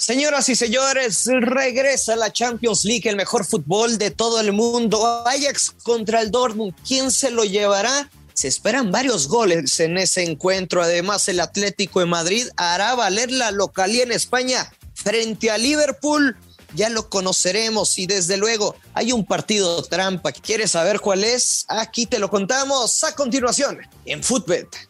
Señoras y señores, regresa la Champions League, el mejor fútbol de todo el mundo. Ajax contra el Dortmund. ¿Quién se lo llevará? Se esperan varios goles en ese encuentro. Además, el Atlético de Madrid hará valer la localía en España frente a Liverpool. Ya lo conoceremos y desde luego hay un partido trampa. ¿Quieres saber cuál es? Aquí te lo contamos a continuación en Footbet.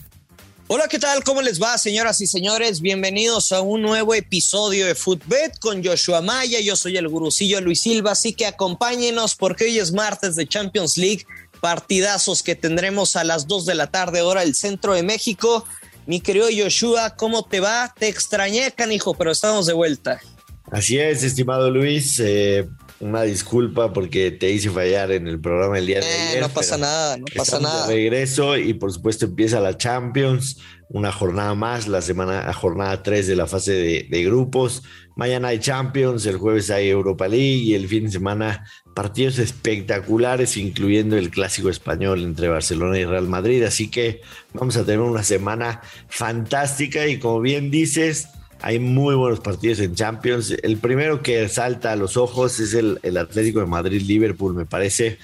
Hola, ¿qué tal? ¿Cómo les va, señoras y señores? Bienvenidos a un nuevo episodio de Footbet con Joshua Maya. Yo soy el gurucillo Luis Silva, así que acompáñenos porque hoy es martes de Champions League. Partidazos que tendremos a las 2 de la tarde, hora del centro de México. Mi querido Joshua, ¿cómo te va? Te extrañé, canijo, pero estamos de vuelta. Así es, estimado Luis. Eh, una disculpa porque te hice fallar en el programa el día de Eh, ayer. no pasa nada, no pasa estamos de nada. regreso y por supuesto empieza la Champions, una jornada más, la semana, jornada 3 de la fase de, de grupos. Mañana hay Champions, el jueves hay Europa League y el fin de semana partidos espectaculares, incluyendo el clásico español entre Barcelona y Real Madrid. Así que vamos a tener una semana fantástica y como bien dices, hay muy buenos partidos en Champions. El primero que salta a los ojos es el, Atlético de Madrid-Liverpool, me parece.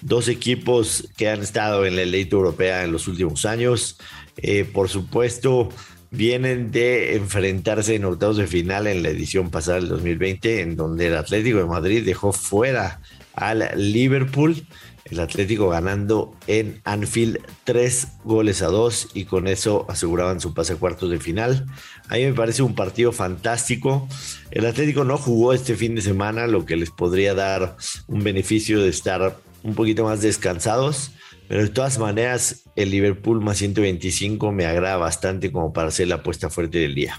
Dos equipos que han estado en la elite europea en los últimos años. Eh, por supuesto, vienen de enfrentarse en octavos de final en la edición pasada del 2020, en donde el Atlético de Madrid dejó fuera al Liverpool. El Atlético ganando en Anfield tres goles a dos y con eso aseguraban su pase a cuartos de final. A mí me parece un partido fantástico. El Atlético no jugó este fin de semana, lo que les podría dar un beneficio de estar un poquito más descansados. Pero de todas maneras, el Liverpool más 125 me agrada bastante como para hacer la apuesta fuerte del día.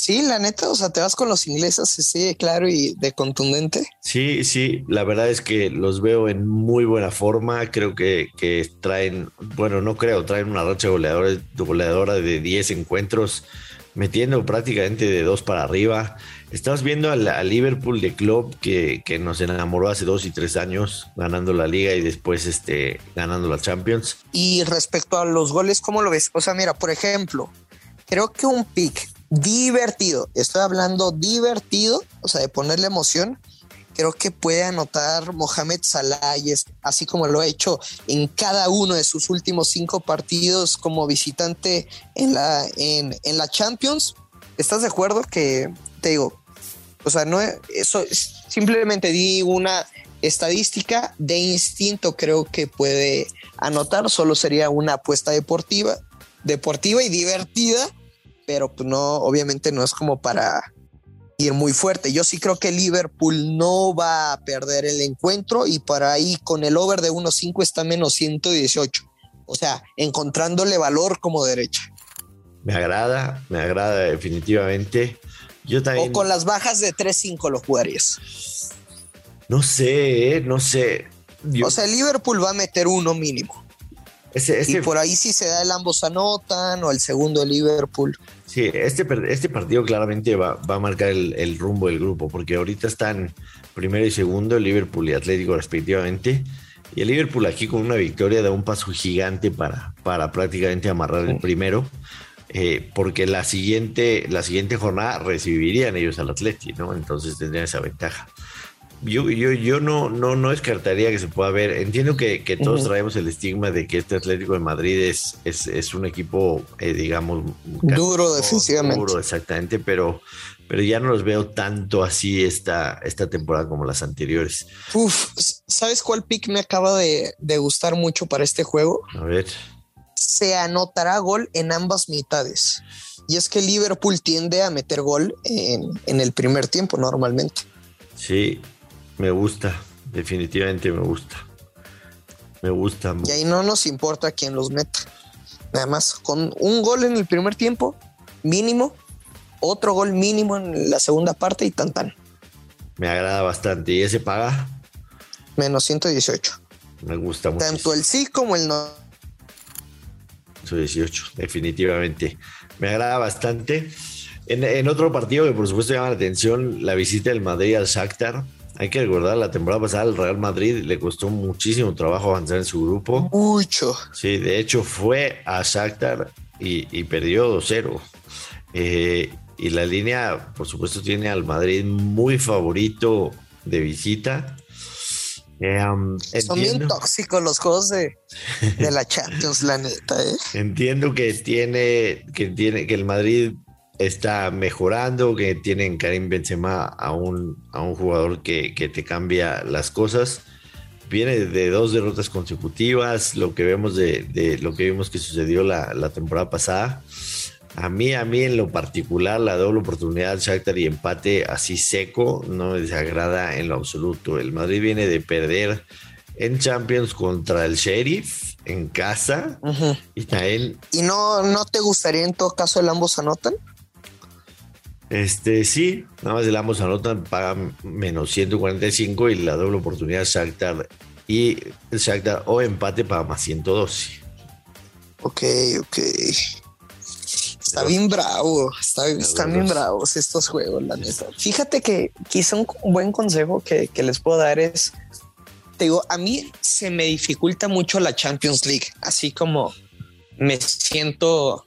Sí, la neta, o sea, te vas con los ingleses, sí, claro y de contundente. Sí, sí, la verdad es que los veo en muy buena forma. Creo que, que traen, bueno, no creo, traen una racha goleadora, goleadora de 10 encuentros, metiendo prácticamente de dos para arriba. Estamos viendo al, al Liverpool de Club que, que, nos enamoró hace dos y tres años, ganando la liga y después este, ganando la Champions. Y respecto a los goles, ¿cómo lo ves? O sea, mira, por ejemplo, creo que un pick divertido, estoy hablando divertido, o sea, de ponerle emoción, creo que puede anotar Mohamed Salah, así como lo ha hecho en cada uno de sus últimos cinco partidos como visitante en la, en, en la Champions. ¿Estás de acuerdo que, te digo, o sea, no, eso simplemente di una estadística de instinto, creo que puede anotar, solo sería una apuesta deportiva, deportiva y divertida, pero pues no, obviamente no es como para ir muy fuerte. Yo sí creo que Liverpool no va a perder el encuentro y para ahí con el over de 1.5 está menos 118. O sea, encontrándole valor como derecha. Me agrada, me agrada definitivamente. Yo también. O con las bajas de 3.5 lo jugarías. No sé, ¿eh? no sé. Yo... O sea, el Liverpool va a meter uno mínimo. Ese, ese... Y por ahí si se da el ambos anotan o el segundo Liverpool. Sí, este, este partido claramente va, va a marcar el, el, rumbo del grupo, porque ahorita están primero y segundo, Liverpool y Atlético respectivamente. Y el Liverpool aquí con una victoria da un paso gigante para, para prácticamente amarrar el primero. Eh, porque la siguiente, la siguiente jornada recibirían ellos al Atlético, ¿no? Entonces tendrían esa ventaja. Yo, yo, yo no, no, no descartaría que se pueda ver. Entiendo que, que todos uh -huh. traemos el estigma de que este Atlético de Madrid es, es, es un equipo, eh, digamos, duro defensivamente. Duro, exactamente, pero, pero ya no los veo tanto así esta, esta temporada como las anteriores. Uf, ¿sabes cuál pick me acaba de, de gustar mucho para este juego? A ver. Se anotará gol en ambas mitades. Y es que Liverpool tiende a meter gol en, en el primer tiempo normalmente. Sí, me gusta, definitivamente me gusta. Me gusta. Y ahí no nos importa quién los meta. Nada más, con un gol en el primer tiempo, mínimo, otro gol mínimo en la segunda parte y tan tan. Me agrada bastante. ¿Y ese paga? Menos 118. Me gusta mucho. Tanto el sí como el no. 18, definitivamente. Me agrada bastante. En, en, otro partido que por supuesto llama la atención, la visita del Madrid al Shakhtar. Hay que recordar, la temporada pasada al Real Madrid le costó muchísimo trabajo avanzar en su grupo. Mucho. Sí, de hecho fue a Shakhtar y, y perdió 2-0. Eh, y la línea, por supuesto, tiene al Madrid muy favorito de visita. Eh, um, Son bien tóxicos los juegos de, de la Champions, la neta. ¿eh? Entiendo que tiene, que tiene, que el Madrid está mejorando, que tienen Karim Benzema a un, a un jugador que, que, te cambia las cosas. Viene de dos derrotas consecutivas, lo que vemos de, de lo que vimos que sucedió la, la, temporada pasada. A mí, a mí en lo particular, la doble oportunidad Shakhtar y empate así seco no me desagrada en lo absoluto. El Madrid viene de perder en Champions contra el Sheriff en casa uh -huh. y también... ¿Y no, no te gustaría en todo caso el ambos anotan? Este sí, nada más el ambos anotan, paga menos 145 y la doble oportunidad Shakhtar y Shakhtar o empate paga más 112. Ok, ok. Está bien bravo, está, están bien bravos estos juegos, la neta. Fíjate que quizá un buen consejo que, que, les puedo dar es, te digo, a mí se me dificulta mucho la Champions League, así como me siento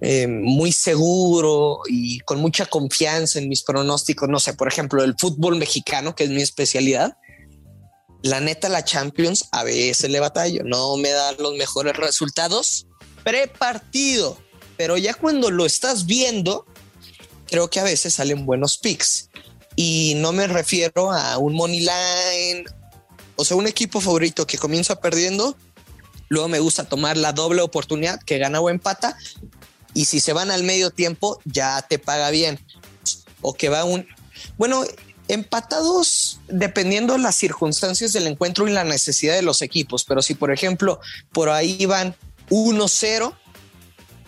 eh, muy seguro y con mucha confianza en mis pronósticos, no sé, por ejemplo, el fútbol mexicano, que es mi especialidad. La neta, la Champions a veces le batallo, no me da los mejores resultados pre-partido pero ya cuando lo estás viendo, creo que a veces salen buenos picks. Y no me refiero a un money line, o sea, un equipo favorito que comienza perdiendo. Luego me gusta tomar la doble oportunidad que gana o empata. Y si se van al medio tiempo, ya te paga bien. O que va un. Bueno, empatados dependiendo las circunstancias del encuentro y la necesidad de los equipos. Pero si, por ejemplo, por ahí van 1-0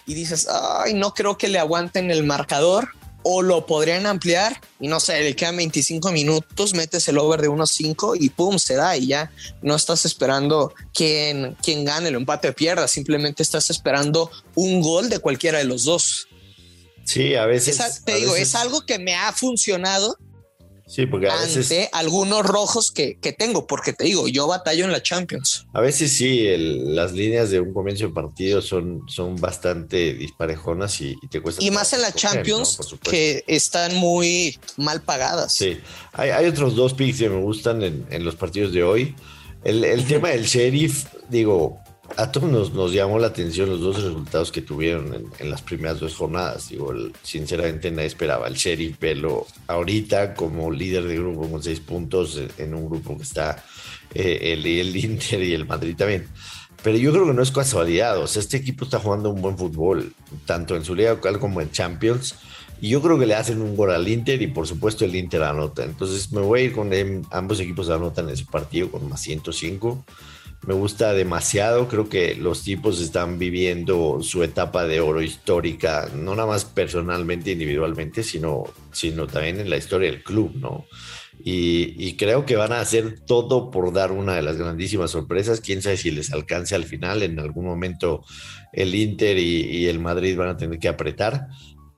y dices, ay, no creo que le aguanten el marcador o lo podrían ampliar y no sé, le quedan 25 minutos, metes el over de unos 5 y pum, se da y ya no estás esperando quién, quién gane el empate o pierda, simplemente estás esperando un gol de cualquiera de los dos. Sí, a veces. Es, te a digo, veces, es algo que me ha funcionado Sí, porque a ante veces, algunos rojos que, que, tengo, porque te digo, yo batallo en la Champions. a veces sí, el, las líneas de un comienzo de partido son, son bastante disparejonas y, y te cuesta. Y más en la Champions, que están muy mal pagadas. Sí, hay, hay otros dos picks que me gustan en, en los partidos de hoy. El, el tema del sheriff, digo, a todos nos, nos, llamó la atención los dos resultados que tuvieron en, en las primeras dos jornadas. Digo, el, sinceramente nadie esperaba el sheriff verlo ahorita como líder de grupo con seis puntos en, en un grupo que está eh, el, el Inter y el Madrid también. Pero yo creo que no es casualidad. O sea, este equipo está jugando un buen fútbol, tanto en su liga local como en Champions. Y yo creo que le hacen un gol al Inter y por supuesto el Inter anota. Entonces me voy a ir con em, ambos equipos anotan ese partido con más 105. Me gusta demasiado, creo que los tipos están viviendo su etapa de oro histórica, no nada más personalmente, individualmente, sino, sino también en la historia del club, ¿no? Y, creo que van a hacer todo por dar una de las grandísimas sorpresas. Quién sabe si les alcance al final. En algún momento el Inter y el Madrid van a tener que apretar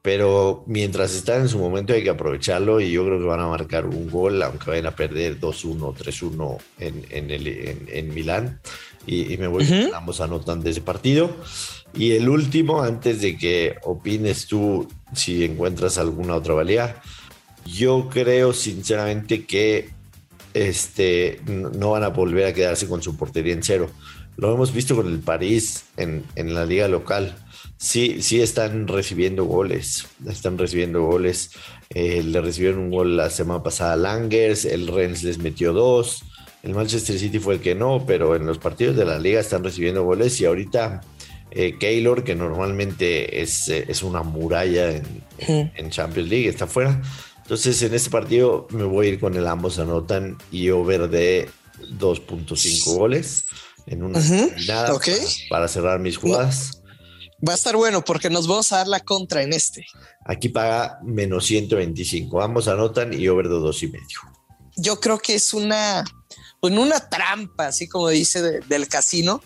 pero mientras están en su momento hay que aprovecharlo y yo creo que van a marcar un gol, aunque vayan a perder 2-1, 3-1 en, en, en, en Milán. Y, y, me voy, uh -huh. ambos anotan de ese partido. Y el último, antes de que opines tú si encuentras alguna otra valía, yo creo sinceramente que este, no van a volver a quedarse con su portería en cero. Lo hemos visto con el París en, en la liga local. Sí, sí están recibiendo goles, están recibiendo goles. Eh, le recibieron un gol la semana pasada a Langers, el Rennes les metió dos, el Manchester City fue el que no, pero en los partidos de la liga están recibiendo goles y ahorita eh, Keylor, que normalmente es, eh, es una muralla en, en, en, Champions League, está fuera. Entonces en este partido me voy a ir con el ambos anotan y over de 2.5 goles en una uh -huh. okay. para, para, cerrar mis jugadas. Va a estar bueno porque nos vamos a dar la contra en este. Aquí paga menos 125. Ambos anotan y over de dos y medio. Yo creo que es una, en una trampa, así como dice del casino,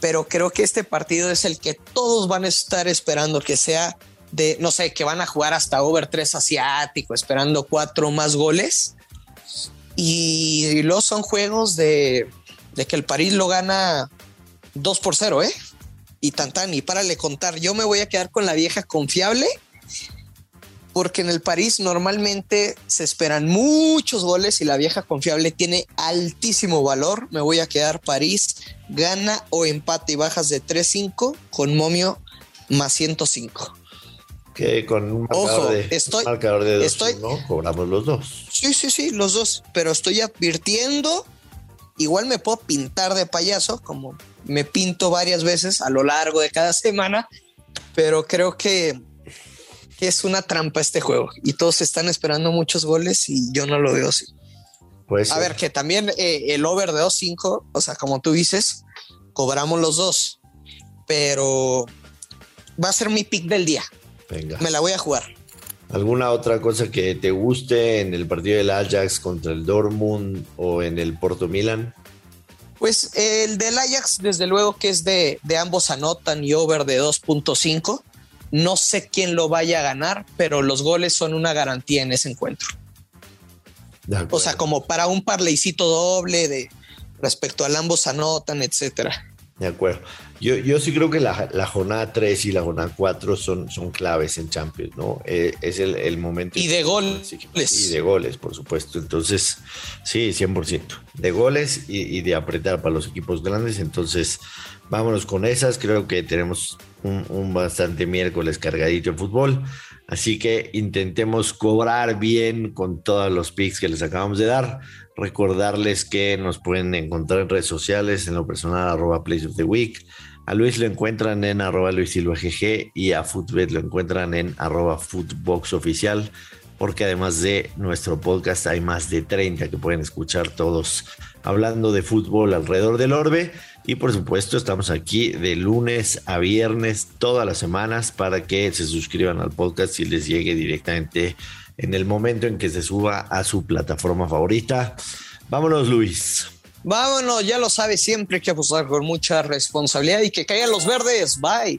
pero creo que este partido es el que todos van a estar esperando que sea de, no sé, que van a jugar hasta over 3 asiático, esperando cuatro más goles. Y, los son juegos de, de que el París lo gana 2 por 0, ¿eh? Y tan tan, y párale contar, yo me voy a quedar con la vieja confiable porque en el París normalmente se esperan muchos goles y la vieja confiable tiene altísimo valor. Me voy a quedar París, gana o empate y bajas de 3-5 con momio más 105. Que con un marcador de, estoy, marcador de dos, ¿no? Cobramos los dos. Sí, sí, sí, los dos. Pero estoy advirtiendo, igual me puedo pintar de payaso, como me pinto varias veces a lo largo de cada semana, pero creo que es una trampa este juego y todos están esperando muchos goles y yo no lo veo así. Pues a ver, que también eh, el over de 2-5, o sea, como tú dices, cobramos los dos, pero va a ser mi pick del día. Venga. Me la voy a jugar. ¿Alguna otra cosa que te guste en el partido del Ajax contra el Dortmund o en el Porto Milan? Pues el del Ajax, desde luego que es de, de ambos anotan y over de 2.5. No sé quién lo vaya a ganar, pero los goles son una garantía en ese encuentro. O sea, como para un parleycito doble de respecto al ambos anotan, etcétera. De acuerdo. Yo, yo sí creo que la, jornada 3 y la jornada 4 son, son claves en Champions, ¿no? Eh, es el, momento. Y de goles. Y de goles, por supuesto. Entonces, sí, 100%. De goles y, y de apretar para los equipos grandes. Entonces, vámonos con esas. Creo que tenemos un, bastante miércoles cargadito de fútbol. Así que intentemos cobrar bien con todos los picks que les acabamos de dar. Recordarles que nos pueden encontrar en redes sociales, en lo personal, arroba Place of the Week. A Luis lo encuentran en arroba Luis Silva GG y a Footbet lo encuentran en arroba Footbox Oficial, porque además de nuestro podcast hay más de 30 que pueden escuchar todos hablando de fútbol alrededor del orbe. Y por supuesto, estamos aquí de lunes a viernes todas las semanas para que se suscriban al podcast y les llegue directamente en el momento en que se suba a su plataforma favorita. Vámonos, Luis. Vámonos, ya lo sabe, siempre que apostar con mucha responsabilidad y que caigan los verdes. Bye.